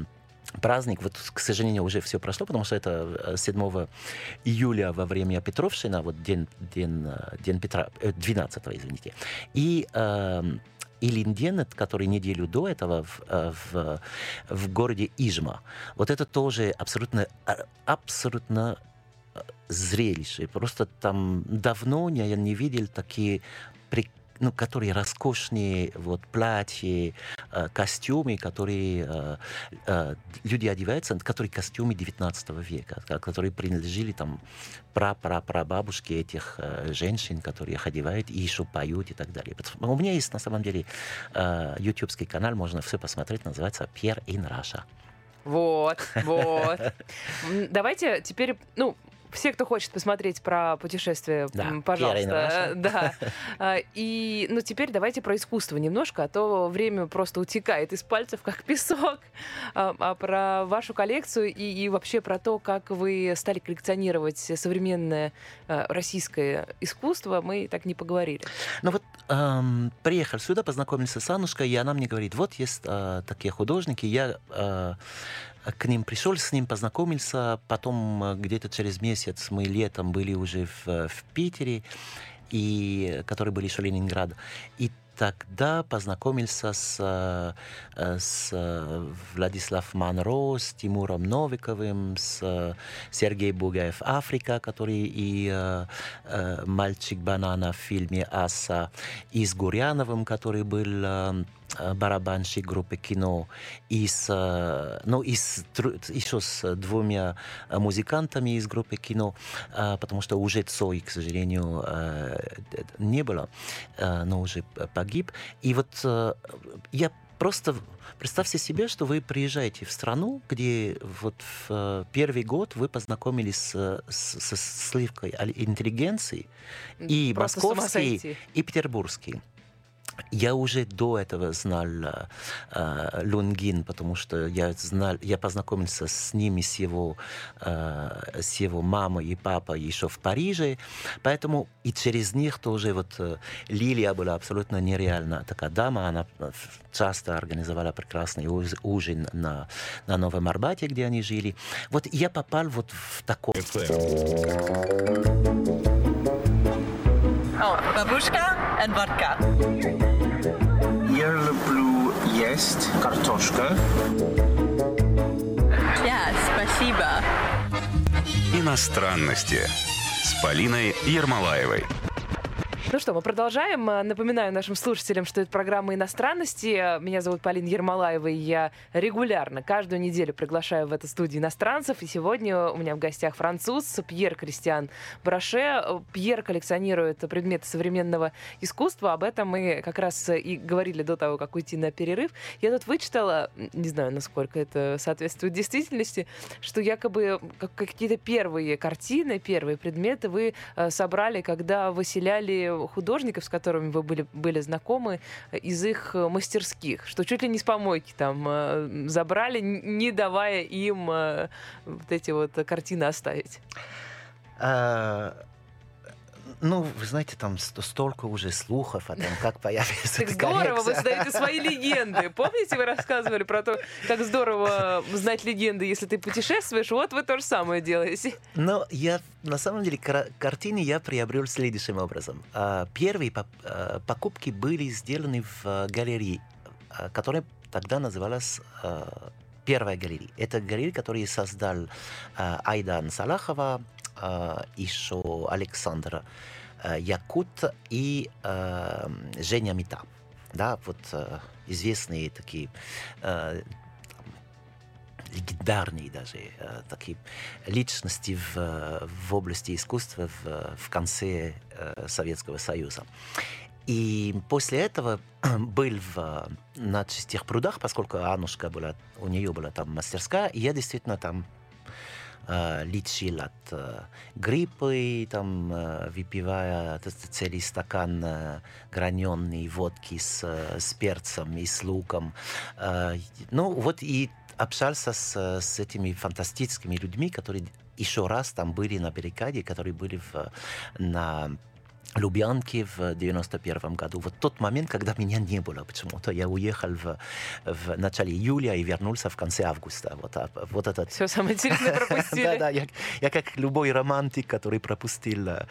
праздник, вот, к сожалению, уже все прошло, потому что это э, 7 июля во время Петровщина, вот день, день, э, день Петра, э, 12 извините. И эм, Илинден, который неделю до этого в, э, в, в городе Ижма. Вот это тоже абсолютно, абсолютно э, зрелище. Просто там давно я не видел такие прик- ну, которые роскошные вот, платья, э, костюмы, которые э, э, люди одеваются, которые костюмы 19 века, ко- которые принадлежали там пра-пра-прабабушке этих э, женщин, которые их одевают и еще поют и так далее. У меня есть на самом деле э, ютубский канал, можно все посмотреть, называется Pierre in Russia. Вот, вот. [LAUGHS] Давайте теперь, ну, все, кто хочет посмотреть про путешествие, Да, пожалуйста, да. [LAUGHS] А, И, ну, теперь давайте про искусство немножко, а то время просто утекает из пальцев, как песок. А, а про вашу коллекцию и, и вообще про то, как вы стали коллекционировать современное э, российское искусство, мы так не поговорили. Ну вот эм, приехал сюда, познакомился с Аннушкой, и она мне говорит, вот есть э, такие художники, я э, к ним пришел, с ним познакомился, потом э, где-то через месяц мы летом были уже в, э, в Питере, и, которые были еще Ленинград, и тогда познакомился с, э, с Владислав Манро, с Тимуром Новиковым, с Сергеем Бугаев «Африка», который и э, э, «Мальчик банана» в фильме «Аса», и с Гурьяновым, который был барабанщик группы «Кино», и с, э, ну, и с, еще с двумя э, музыкантами из группы «Кино», э, потому что уже Цой, к сожалению, э, не было, э, но уже погиб. И вот э, я просто представьте себе, что вы приезжаете в страну, где вот в э, первый год вы познакомились с, с- со сливкой интеллигенции и Просто московский, и петербургский. Я уже до этого знал э, э, Лунгин, потому что я знал, я познакомился с ними, с его, э, с его мамой и папой еще в Париже, поэтому и через них тоже вот э, Лилия была абсолютно нереальная такая дама, она э, часто организовала прекрасный ужин на, на Новом Арбате, где они жили. Вот я попал вот в такой... Oh, babushka and vodka. Я люблю есть картошка. Yeah, спасибо. Иностранности с Полиной Ермолаевой. Ну что, мы продолжаем. Э, Напоминаю нашим слушателям, что это программа иностранности. Меня зовут Полина Ермолаева, и я регулярно, каждую неделю приглашаю в эту студию иностранцев. И сегодня у меня в гостях француз Пьер Кристиан Браше. Э, Пьер коллекционирует предметы современного искусства. Об этом мы как раз и говорили до того, как уйти на перерыв. Я тут вычитала, не знаю, насколько это соответствует действительности, что якобы как- какие-то первые картины, первые предметы вы э, собрали, когда выселяли художников, с которыми вы были, были знакомы, э, из их э, мастерских, что чуть ли не с помойки там э, забрали, не давая им вот эти вот картины оставить. А, ну, вы знаете, там ст- столько уже слухов о том, как появится Так здорово, вы создаете свои легенды. Помните, вы рассказывали про то, как здорово знать легенды, если ты путешествуешь? Вот вы то же самое делаете. Но я, на самом деле, картины я приобрел следующим образом. А, Первые а, покупки были сделаны в а, галерее, а, которая тогда называлась Первая галерея. Это галерея, которую создал а, Айдан Салахова, еще Александр а, Якут и Женя Мита. Да, вот известные такие легендарные даже э, такие личности в, э, в области искусства в, в конце э, Советского Союза. И после этого [CLEARS THROAT] был в, э, на Чистых прудах, поскольку Анушка была, у нее была там мастерская, и я действительно там э, лечил от э, гриппы, там, э, выпивая целый стакан э, граненой водки с, э, с перцем и с луком. Э, ну, вот и общался с, э, с этими фантастическими людьми, которые еще раз там были на баррикаде, которые были в, на Лубянке в 91 году. Вот тот момент, когда меня не было почему-то. Я уехал в, в начале июля и вернулся в конце августа. Вот, а- вот этот Все самое интересное [LAUGHS] пропустили. да, да, я, я как любой романтик, который пропустил э,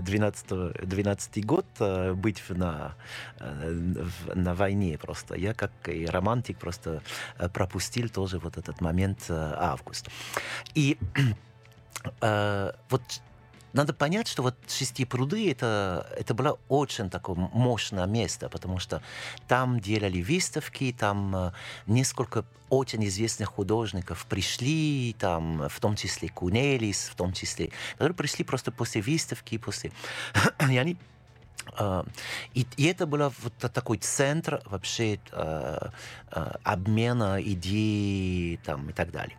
12, 12 год э, быть на, э, на войне просто. Я как и романтик просто пропустил тоже вот этот момент август. И [CLEARS THROAT] вот надо понять, что вот Шести пруды это, это было очень такое мощное место, потому что там делали выставки, там э, несколько очень известных художников пришли, там, в том числе Кунелис, в том числе, которые пришли просто после выставки, после... [CLEARS THROAT] И они э, и, и это был вот та- такой центр вообще э, обмена идей там, и так далее.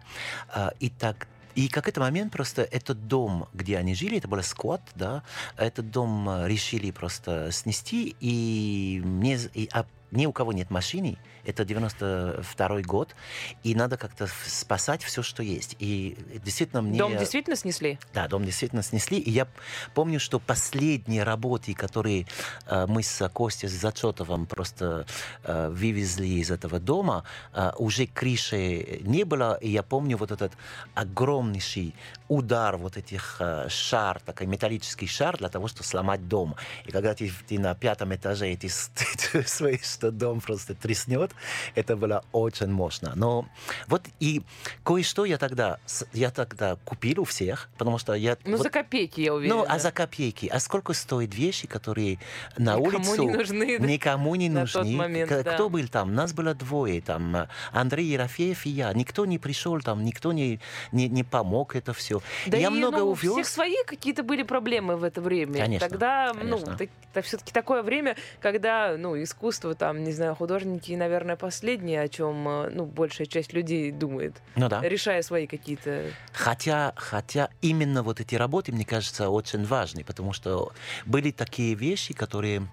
И так и какой-то момент просто этот дом, где они жили, это был сквот, да, этот дом э, решили просто снести, и, мне, и а ни у кого нет машины, это 92 год, и надо как-то спасать все, что есть. И действительно мне... Дом действительно снесли? Да, дом действительно снесли. И я помню, что последние работы, которые э, мы с Костей Зачетовым просто э, вывезли из этого дома, э, уже крыши не было. И я помню вот этот огромнейший удар вот этих э, шар, такой металлический шар для того, чтобы сломать дом. И когда ты, ты на пятом этаже, и [LAUGHS] ты, с- ты чувствуешь, что дом просто треснет, это было очень мощно. Но вот и кое-что я тогда, я тогда купил у всех, потому что я... Ну, вот- за копейки, я уверена. ну, а за копейки? А сколько стоят вещи, которые на Никому улицу не нужны, никому не на нужны? тот момент, К- да. Кто был там? Нас было двое. Там Андрей Ерофеев и я. Никто не пришел там, никто не, не, не помог это все. Да я и, много ну, у увез. всех свои какие-то были проблемы в это время. Конечно, Тогда, конечно. ну, это все-таки такое время, когда, ну, искусство, там, не знаю, художники, наверное, последние, о чем, э, ну, большая часть людей думает, Ну да. решая свои какие-то... Хотя, хотя именно вот эти работы, мне кажется, очень важны, потому что были такие вещи, которые,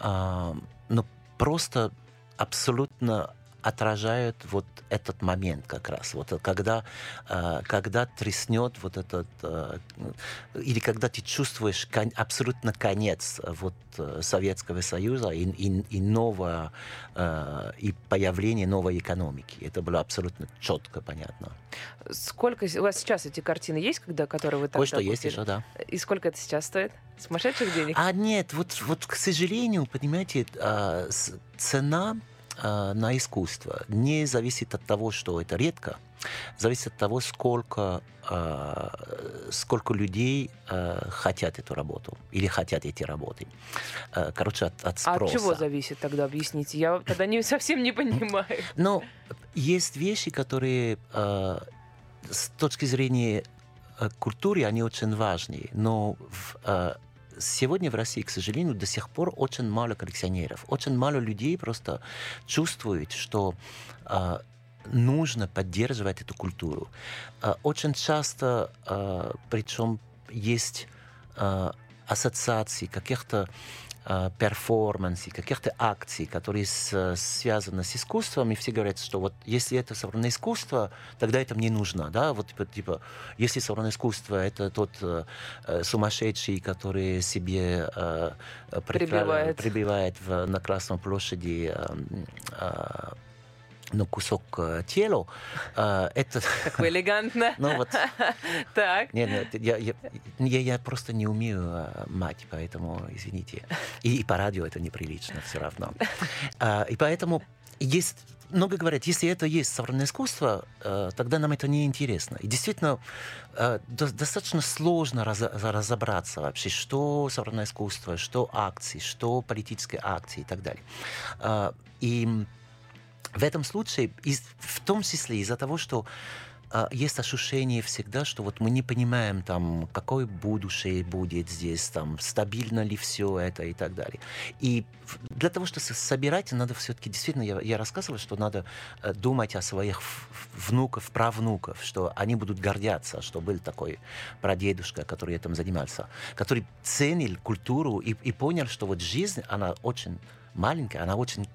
а, ну, просто абсолютно отражают вот этот момент как раз. Вот когда, э, когда треснет вот этот... э, Или когда ты чувствуешь кон- абсолютно конец вот э, Советского Союза и, и, и новое, и появление новой экономики. Это было абсолютно четко понятно. Сколько у вас сейчас эти картины есть, когда, которые вы тогда Кое-что есть еще, да. И сколько это сейчас стоит? Сумасшедших денег? А нет, вот, вот к сожалению, понимаете, цена на искусство не зависит от того, что это редко, зависит от того, сколько, а, сколько людей а, хотят эту работу или хотят эти работы. А, Короче, от, от А спроса. от чего зависит тогда, объясните? Я тогда не, [LAUGHS] совсем не понимаю. Но есть вещи, которые э, с точки зрения э, культуры, они очень важны. Но в, э, сегодня в России, к сожалению, до сих пор очень мало коллекционеров. Очень мало людей просто чувствуют, что э, нужно поддерживать эту культуру. Э, очень часто, э, причем есть э, ассоциации каких-то э, перформансов, каких-то акций, которые с- связаны с искусством, и все говорят, что вот если это современное искусство, тогда это мне нужно, да, вот типа, типа если современное искусство это тот э, э, сумасшедший, который себе э, Прибивает. прибивает в- на Красной площади э, э, ну, кусок э, тела, э, это... [LAUGHS] Как вы элегантно. Ну вот, [LAUGHS] Так. нет, нет, я, я, я, я просто не умею э, мать, поэтому извините. И, и по радио это неприлично все равно. [LAUGHS] А, и поэтому есть много говорят, если это есть современное искусство, э, тогда нам это не интересно. И действительно, э, до- достаточно сложно разо- разобраться вообще, что современное искусство, что акции, что политические акции и так далее. А, И в этом случае, из- в том числе из-за того, что а, есть ощущение всегда, что вот мы не понимаем, там, какое будущее будет здесь, там, стабильно ли все это и так далее. И для того, чтобы собирать, надо все-таки, действительно, я, я рассказывал, что надо э, думать о своих внуков, правнуков, что они будут гордятся, что был такой прадедушка, который этим занимался, который ценил культуру и, и понял, что вот жизнь, она очень маленькая, она очень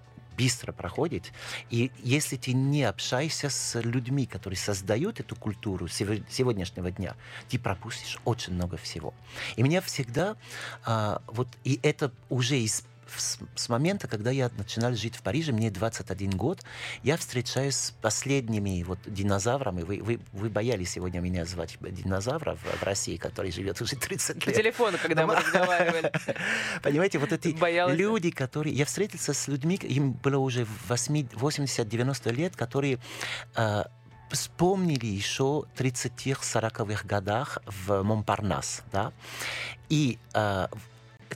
быстро проходит. И если ты не общаешься с людьми, которые создают эту культуру сего- сегодняшнего дня, ты пропустишь очень много всего. И меня всегда а, вот и это уже из с, с момента, когда я начинал жить в Париже, мне 21 год, я встречаюсь с последними вот динозаврами. Вы, вы, вы боялись сегодня меня звать динозавра в, в России, который живет уже 30 По лет. телефону, когда мы разговаривали. [LAUGHS] Понимаете, вот эти люди, которые... Я встретился с людьми, им было уже 80-90 лет, которые э, вспомнили еще 30-40-х годах в Монпарнас, да, и э,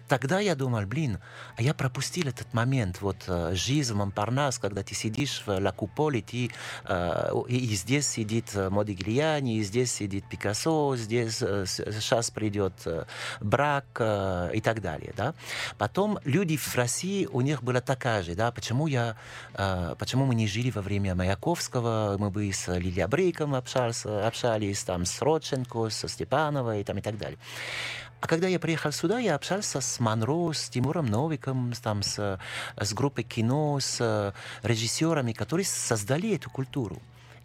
тогда я думал, блин, а я пропустил этот момент, вот э, жизнь в Монпарнас, когда ты сидишь в Ла Куполе, ты, э, и, и здесь сидит э, Модиглиани, и здесь сидит Пикассо, здесь э, сейчас придет э, брак э, и так далее, да. Потом люди в России, у них была такая же, да, почему я, э, почему мы не жили во время Маяковского, мы бы с Лилией Брейком общались, общались там с Родченко, со Степановой там, и так далее. А когда я приехал сюда, я общался с Монро, с Тимуром Новиком, там, с, с группой кино, с э, режиссерами, которые создали эту культуру.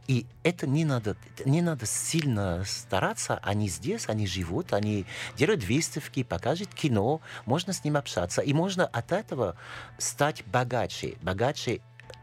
И это не надо, не надо сильно стараться. Они здесь, они живут, они делают выставки, покажут кино, можно с ним общаться. И можно от этого стать богаче. Богаче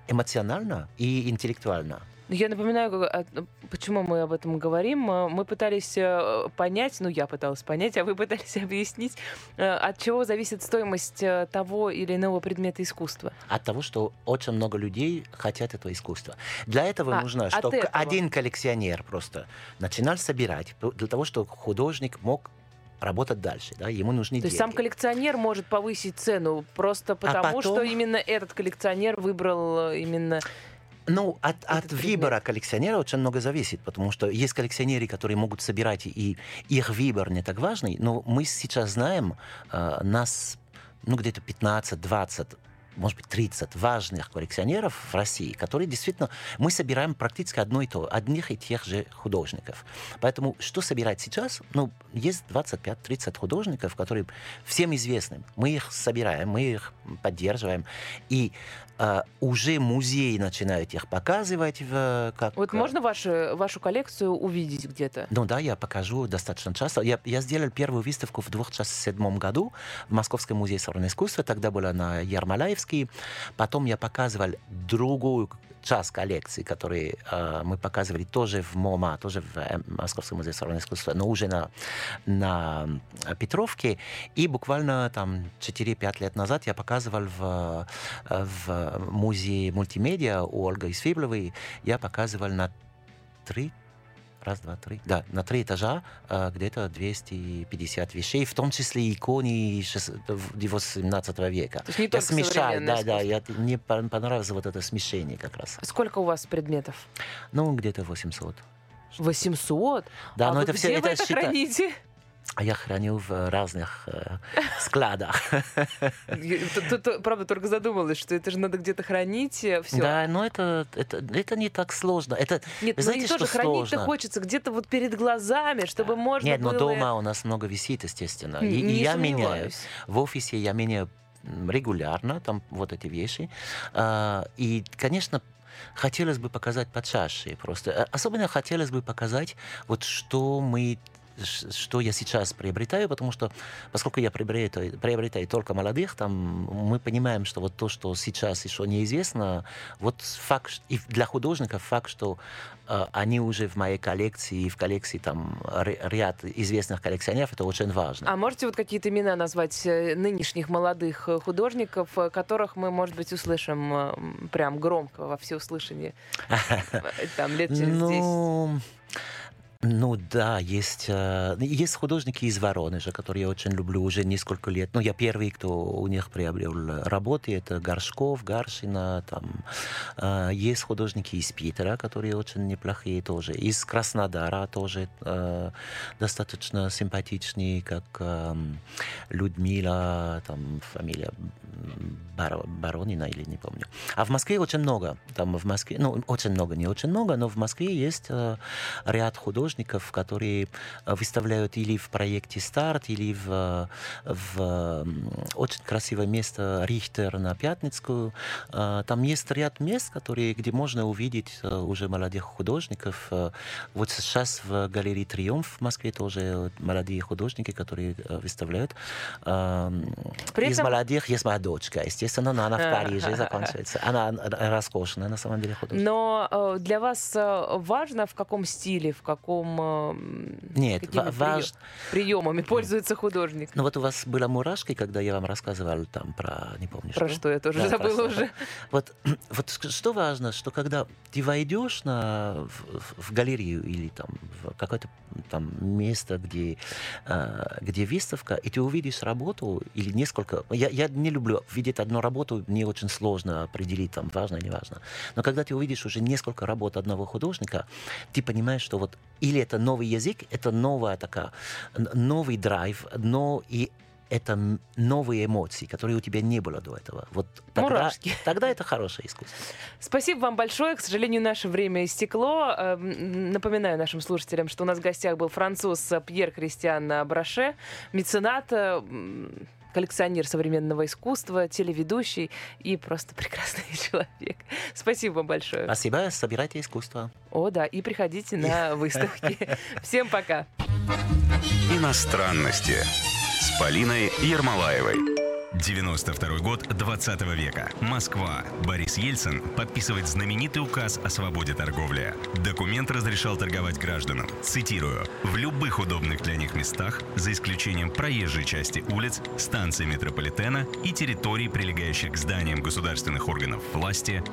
эмоционально и интеллектуально. Ну, Я напоминаю, а, почему мы об этом говорим. Э, Мы пытались э, понять, ну я пыталась понять, а вы пытались [LAUGHS] объяснить, э, от чего зависит стоимость э, того или иного предмета искусства. от того, что очень много людей хотят этого искусства. Для этого А, нужно, чтобы этого. один коллекционер просто начинал собирать, для того, чтобы художник мог работать дальше. Да? Ему нужны То есть деньги. сам коллекционер может повысить цену просто потому, что потом- именно этот коллекционер выбрал именно... Ну, от, от выбора коллекционера очень много зависит, потому что есть коллекционеры, которые могут собирать, и их выбор не так важный, но мы сейчас знаем, э, нас, ну, где-то 15-20 может быть, 30 важных коллекционеров в России, которые действительно... Мы собираем практически одно и то, одних и тех же художников. Поэтому что собирать сейчас? Ну, есть 25-30 художников, которые всем известны. Мы их собираем, мы их поддерживаем. И э, уже музеи начинают их показывать. В, как, Вот можно вашу, вашу коллекцию увидеть где-то? ну да, я покажу достаточно часто. Я, я сделал первую выставку в 2007 году в Московском музее современного искусства. Тогда была на Ермолаевский. Потом я показывал другую часть коллекции, которые э, мы показывали тоже в МОМА, тоже в э, Московском музее современного искусства, но уже на, на Петровке. И буквально там 4-5 лет назад я показывал в, э, в музее мультимедиа у Ольги Свибловой. Я показывал на три раз, два, три. Да, на три этажа э, где-то 250 вещей, в том числе иконы шест- в- 18 века. То есть не я только современное да, да, я, мне пон- понравилось вот это смешение как раз. Сколько у вас предметов? Ну, где-то 800. 800? Да, а но это все, это это счита- храните? А я храню в разных э, [LAUGHS] складах. Правда, только задумалась, что это же надо где-то хранить все. Да, но это, это, это не так сложно. Это, Нет, ну знаете, и тоже что хранить-то хочется где-то вот перед глазами, чтобы можно Нет, но дома у нас много висит, естественно. И, Не и я меняю. В офисе я меняю регулярно, там вот эти вещи. А, И, конечно, хотелось бы показать почаще просто. А, Особенно хотелось бы показать, вот что мы что я сейчас приобретаю, потому что, поскольку я приобретаю, приобретаю только молодых, там мы понимаем, что вот то, что сейчас еще неизвестно, вот факт, и для художников факт, что э, они уже в моей коллекции, и в коллекции там ряд известных коллекционеров, это очень важно. А можете вот какие-то имена назвать э, нынешних молодых э, художников, которых мы, может быть, услышим прям громко во всеуслышание? [LAUGHS] Там лет через 10. Ну, ну да, есть, э, есть художники из Воронежа, которые я очень люблю уже несколько лет. Ну, я первый, кто у них приобрел работы, это Горшков, Гаршина, там. Э, Есть художники из Питера, которые очень неплохие тоже. Из Краснодара тоже э, достаточно симпатичные, как эм, Людмила, там фамилия Баронина или не помню. А в Москве очень много. Там в Москве, ну, очень много, не очень много, но в Москве есть ряд художников, которые э, выставляют или в проекте «Старт», или в, э, в очень красивое место Рихтер на Пятницкую. Э, Там есть ряд мест, которые, где можно увидеть уже молодых художников. Вот сейчас в галерее «Триумф» в Москве тоже молодые художники, которые выставляют. Эм, При Из этом- молодых есть моя дочка, естественно, но она в Париже [LAUGHS] заканчивается. Она роскошная, на самом деле, художник. Но для вас важно, в каком стиле, в каком... э, м, Нет, какими важ- приемами пользуется художник? Ну вот у вас была мурашки, когда я вам рассказывал там про, не помню Про что я тоже Да, забыла уже. Вот, [CLEARS THROAT] вот что важно, что когда ты войдешь на, в, в- галерею или там в какое-то там место, где, э, где выставка, и ты увидишь работу или несколько... Я, я не люблю видеть одну работу, мне очень сложно определить, там, важно, не важно. Но когда ты увидишь уже несколько работ одного художника, ты понимаешь, что вот или это новый язык, это новая такая, новый драйв, но и это новые эмоции, которые у тебя не было до этого. Вот тогда, Мурашки. тогда это хорошее искусство. Спасибо вам большое. К сожалению, наше время истекло. Эм, Напоминаю нашим слушателям, что у нас в гостях был француз Пьер Кристиан Браше, меценат, э, коллекционер современного искусства, телеведущий и просто прекрасный [LAUGHS] человек. Спасибо вам большое. Спасибо, собирайте искусство. О, да, и приходите на [LAUGHS] выставки. Всем пока. Иностранности с Полиной Ермолаевой. 92 год 20 века. Москва. Борис Ельцин подписывает знаменитый указ о свободе торговли. Документ разрешал торговать гражданам, цитирую, в любых удобных для них местах, за исключением проезжей части улиц, станций метрополитена и территорий, прилегающих к зданиям государственных органов власти,